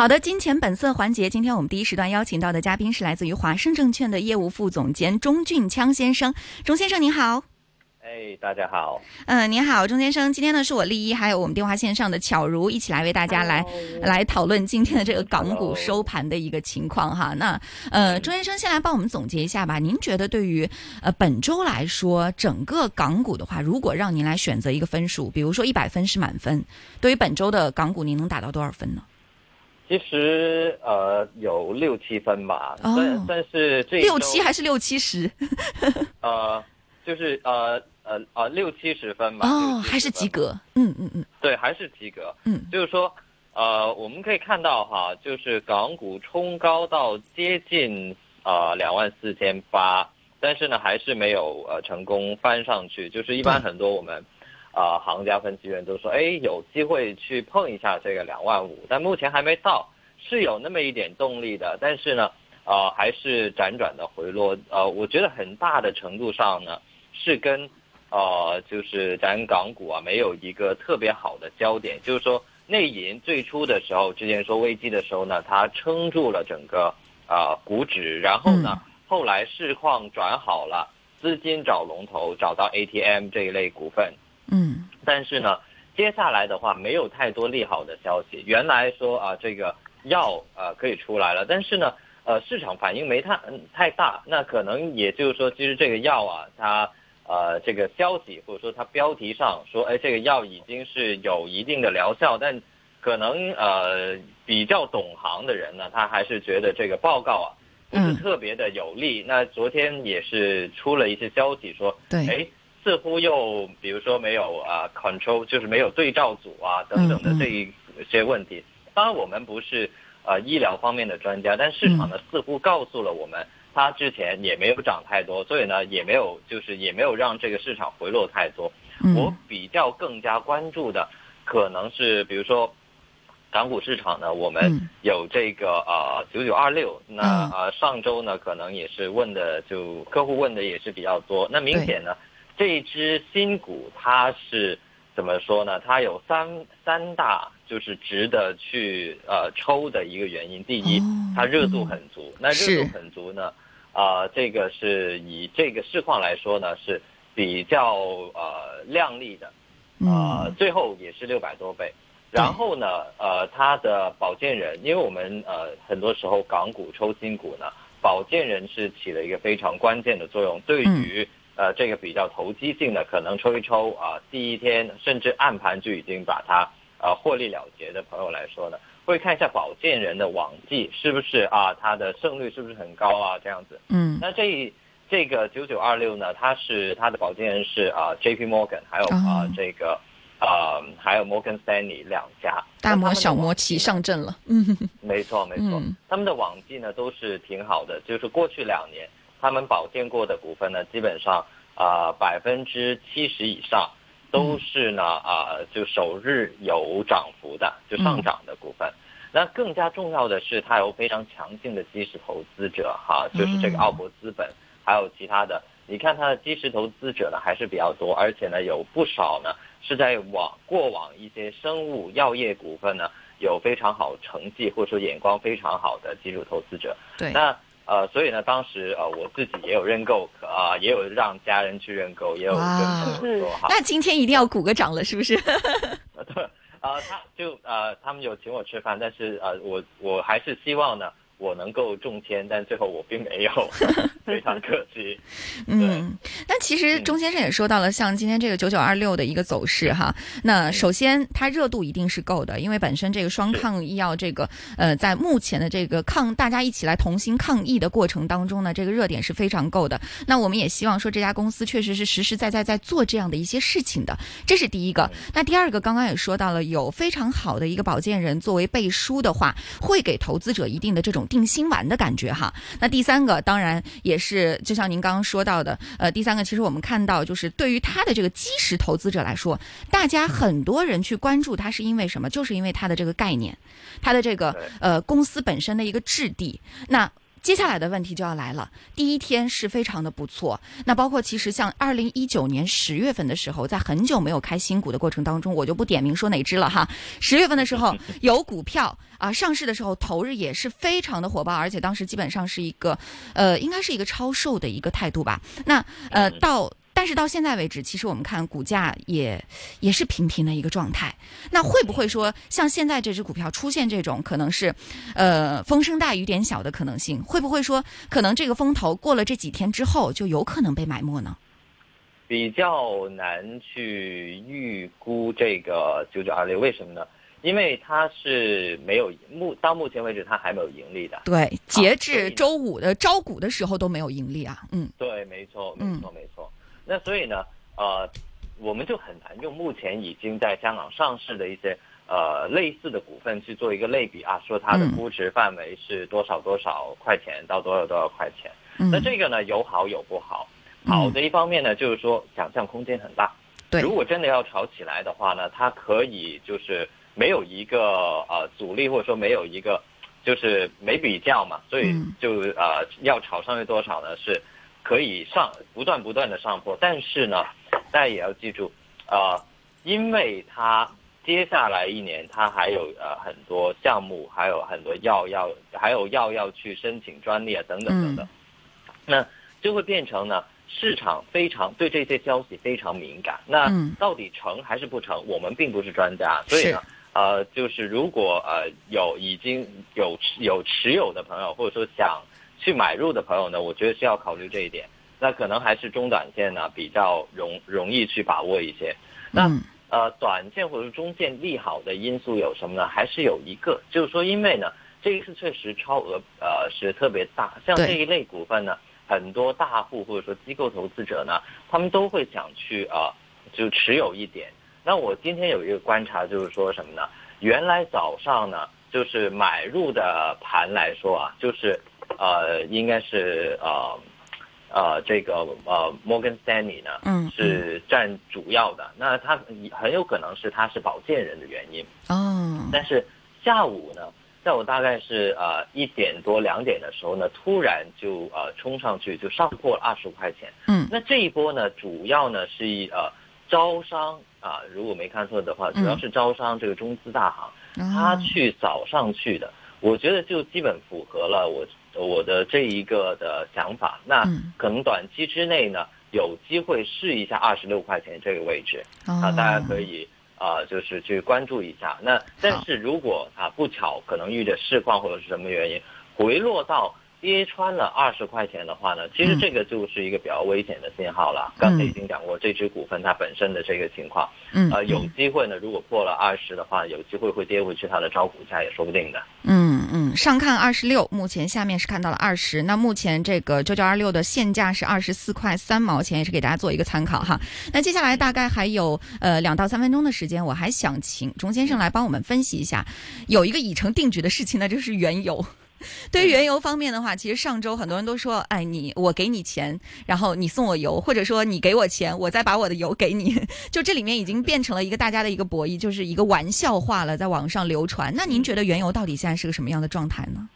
好的，金钱本色环节，今天我们第一时段邀请到的嘉宾是来自于华盛证券的业务副总监钟俊锵先生。钟先生您好。哎，大家好。嗯，您好，钟先生。今天呢，是我丽一，还有我们电话线上的巧如，一起来为大家来来讨论今天的这个港股收盘的一个情况哈。那呃，钟先生先来帮我们总结一下吧。您觉得对于呃本周来说，整个港股的话，如果让您来选择一个分数，比如说一百分是满分，对于本周的港股，您能打到多少分呢？其实呃有六七分吧，但但是这六七还是六七十？呃，就是呃。呃呃，六七十分吧，哦，还是及格，嗯嗯嗯，对，还是及格，嗯，就是说，呃，我们可以看到哈，就是港股冲高到接近啊两万四千八，但是呢，还是没有呃成功翻上去，就是一般很多我们啊行家分析员都说，哎，有机会去碰一下这个两万五，但目前还没到，是有那么一点动力的，但是呢，啊，还是辗转的回落，呃，我觉得很大的程度上呢，是跟呃，就是咱港股啊，没有一个特别好的焦点。就是说，内银最初的时候，之前说危机的时候呢，它撑住了整个啊股指，然后呢，后来市况转好了，资金找龙头，找到 ATM 这一类股份。嗯。但是呢，接下来的话没有太多利好的消息。原来说啊，这个药呃可以出来了，但是呢，呃市场反应没太太大。那可能也就是说，其实这个药啊，它。呃，这个消息或者说它标题上说，哎，这个药已经是有一定的疗效，但可能呃比较懂行的人呢，他还是觉得这个报告啊不是特别的有利。那昨天也是出了一些消息说，对，哎，似乎又比如说没有啊 control，就是没有对照组啊等等的这一些问题。当然我们不是呃医疗方面的专家，但市场呢似乎告诉了我们。它之前也没有涨太多，所以呢，也没有就是也没有让这个市场回落太多。我比较更加关注的，可能是比如说，港股市场呢，我们有这个呃九九二六，那呃上周呢，可能也是问的就客户问的也是比较多。那明显呢，这一只新股它是怎么说呢？它有三三大就是值得去呃抽的一个原因。第一，它热度很足。那热度很足呢？啊，这个是以这个市况来说呢，是比较呃靓丽的，啊，最后也是六百多倍。然后呢，呃，它的保荐人，因为我们呃很多时候港股抽新股呢，保荐人是起了一个非常关键的作用。对于呃这个比较投机性的，可能抽一抽啊，第一天甚至暗盘就已经把它呃获利了结的朋友来说呢。会看一下保荐人的网绩是不是啊，他的胜率是不是很高啊？这样子。嗯。那这这个九九二六呢，它是它的保荐人是啊，J P Morgan，还有啊这个啊还有 Morgan Stanley 两家。大摩小摩齐上阵了。嗯。没错没错，他们的网绩呢都是挺好的，就是过去两年他们保荐过的股份呢，基本上啊百分之七十以上。都是呢啊，就首日有涨幅的，就上涨的股份。那更加重要的是，它有非常强劲的基石投资者哈，就是这个奥博资本，还有其他的。你看它的基石投资者呢还是比较多，而且呢有不少呢是在往过往一些生物药业股份呢有非常好成绩或者说眼光非常好的基础投资者。对，那。呃，所以呢，当时呃，我自己也有认购，啊，也有让家人去认购，也有跟朋友说哈。那今天一定要鼓个掌了，是不是？对，啊，他就呃，他们有请我吃饭，但是呃，我我还是希望呢。我能够中签，但最后我并没有，非常可惜。嗯，但其实钟先生也说到了，像今天这个九九二六的一个走势哈。那首先它热度一定是够的，因为本身这个双抗医药这个呃，在目前的这个抗大家一起来同心抗疫的过程当中呢，这个热点是非常够的。那我们也希望说这家公司确实是实实在在在做这样的一些事情的，这是第一个。那第二个，刚刚也说到了，有非常好的一个保荐人作为背书的话，会给投资者一定的这种。定心丸的感觉哈，那第三个当然也是，就像您刚刚说到的，呃，第三个其实我们看到就是对于他的这个基石投资者来说，大家很多人去关注它是因为什么？就是因为它的这个概念，它的这个呃公司本身的一个质地。那接下来的问题就要来了。第一天是非常的不错，那包括其实像二零一九年十月份的时候，在很久没有开新股的过程当中，我就不点名说哪只了哈。十月份的时候 有股票啊上市的时候，头日也是非常的火爆，而且当时基本上是一个呃，应该是一个超售的一个态度吧。那呃到。但是到现在为止，其实我们看股价也也是平平的一个状态。那会不会说，像现在这只股票出现这种可能是，呃，风声大雨点小的可能性？会不会说，可能这个风头过了这几天之后，就有可能被埋没呢？比较难去预估这个九九二六，为什么呢？因为它是没有目到目前为止，它还没有盈利的。对，截至周五的招股的时候都没有盈利啊。嗯，对，没错，没错，没错。那所以呢，呃，我们就很难用目前已经在香港上市的一些呃类似的股份去做一个类比啊，说它的估值范围是多少多少块钱到多少多少块钱。那这个呢有好有不好，好的一方面呢就是说想象空间很大。对。如果真的要炒起来的话呢，它可以就是没有一个呃阻力或者说没有一个就是没比较嘛，所以就呃要炒上去多少呢是。可以上不断不断的上坡，但是呢，大家也要记住，呃，因为它接下来一年它还有呃很多项目，还有很多药要还有药要去申请专利啊等等等等，那就会变成呢市场非常对这些消息非常敏感。那到底成还是不成，我们并不是专家，所以呢，呃，就是如果呃有已经有有持有的朋友，或者说想。去买入的朋友呢，我觉得需要考虑这一点。那可能还是中短线呢比较容容易去把握一些。那呃，短线或者是中线利好的因素有什么呢？还是有一个，就是说，因为呢，这一次确实超额呃是特别大，像这一类股份呢，很多大户或者说机构投资者呢，他们都会想去啊就持有一点。那我今天有一个观察，就是说什么呢？原来早上呢，就是买入的盘来说啊，就是。呃，应该是呃，呃，这个呃，Morgan Stanley 呢，嗯，是占主要的。那它很有可能是他是保荐人的原因哦。但是下午呢，下午大概是呃一点多两点的时候呢，突然就呃冲上去就上破了二十块钱。嗯，那这一波呢，主要呢是以呃招商啊，如果没看错的话，主要是招商这个中资大行，他去早上去的，我觉得就基本符合了我。我的这一个的想法，那可能短期之内呢，有机会试一下二十六块钱这个位置啊，大家可以啊，就是去关注一下。那但是如果啊不巧，可能遇着市况或者是什么原因回落到。跌穿了二十块钱的话呢，其实这个就是一个比较危险的信号了。刚才已经讲过这只股份它本身的这个情况，嗯，呃，有机会呢，如果破了二十的话，有机会会跌回去它的招股价也说不定的。嗯嗯，上看二十六，目前下面是看到了二十。那目前这个九九二六的现价是二十四块三毛钱，也是给大家做一个参考哈。那接下来大概还有呃两到三分钟的时间，我还想请钟先生来帮我们分析一下，有一个已成定局的事情呢，就是原油。对于原油方面的话，其实上周很多人都说，哎，你我给你钱，然后你送我油，或者说你给我钱，我再把我的油给你，就这里面已经变成了一个大家的一个博弈，就是一个玩笑话了，在网上流传。那您觉得原油到底现在是个什么样的状态呢？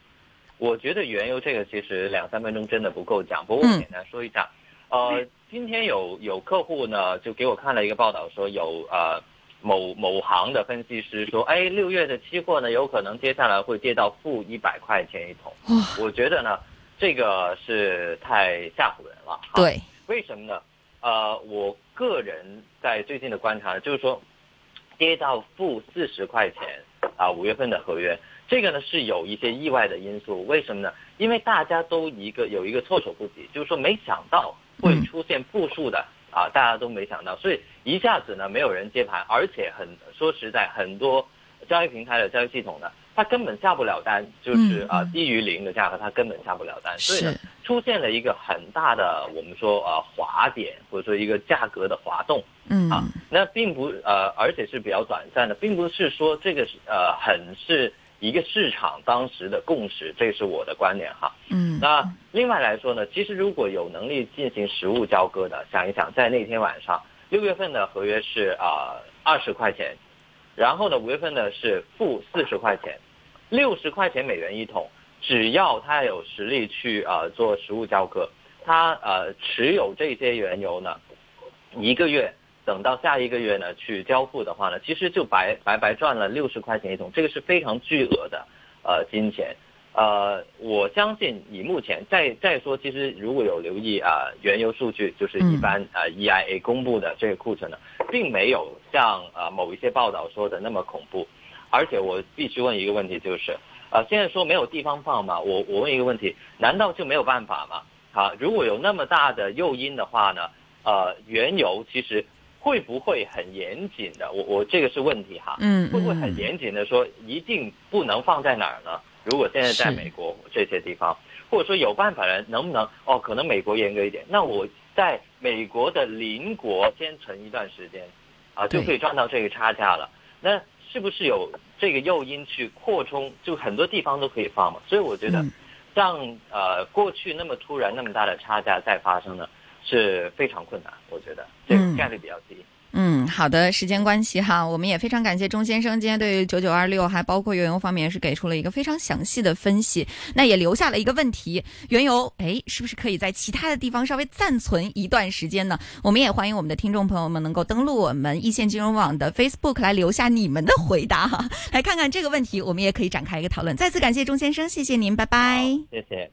我觉得原油这个其实两三分钟真的不够讲，不过我简单说一下。呃，今天有有客户呢就给我看了一个报道，说有呃。某某行的分析师说：“哎，六月的期货呢，有可能接下来会跌到负一百块钱一桶。我觉得呢，这个是太吓唬人了。对，为什么呢？呃，我个人在最近的观察就是说，跌到负四十块钱啊，五月份的合约，这个呢是有一些意外的因素。为什么呢？因为大家都一个有一个措手不及，就是说没想到会出现负数的。”啊，大家都没想到，所以一下子呢，没有人接盘，而且很说实在，很多交易平台的交易系统呢，它根本下不了单，就是啊低于零的价格，它根本下不了单，所以呢，出现了一个很大的我们说呃滑点，或者说一个价格的滑动，嗯。啊，那并不呃，而且是比较短暂的，并不是说这个是呃很是。一个市场当时的共识，这是我的观点哈。嗯，那另外来说呢，其实如果有能力进行实物交割的，想一想，在那天晚上，六月份的合约是啊二十块钱，然后呢五月份呢是负四十块钱，六十块钱美元一桶，只要他有实力去啊做实物交割，他呃持有这些原油呢，一个月等到下一个月呢去交付的话呢，其实就白白白赚了六十块钱一桶，这个是非常巨额的呃金钱。呃，我相信以目前再再说，其实如果有留意啊，原油数据就是一般啊 EIA 公布的这个库存呢，并没有像啊某一些报道说的那么恐怖。而且我必须问一个问题，就是啊，现在说没有地方放嘛，我我问一个问题，难道就没有办法吗？啊，如果有那么大的诱因的话呢，呃，原油其实会不会很严谨的？我我这个是问题哈，嗯，会不会很严谨的说一定不能放在哪儿呢？如果现在在美国这些地方，或者说有办法人能不能哦？可能美国严格一点，那我在美国的邻国先存一段时间，啊，就可以赚到这个差价了。那是不是有这个诱因去扩充？就很多地方都可以放嘛。所以我觉得，像呃过去那么突然那么大的差价再发生呢，是非常困难。我觉得这个概率比较低。嗯，好的，时间关系哈，我们也非常感谢钟先生今天对于九九二六还包括原油方面是给出了一个非常详细的分析，那也留下了一个问题：原油哎，是不是可以在其他的地方稍微暂存一段时间呢？我们也欢迎我们的听众朋友们能够登录我们一线金融网的 Facebook 来留下你们的回答哈，来看看这个问题，我们也可以展开一个讨论。再次感谢钟先生，谢谢您，拜拜。谢谢。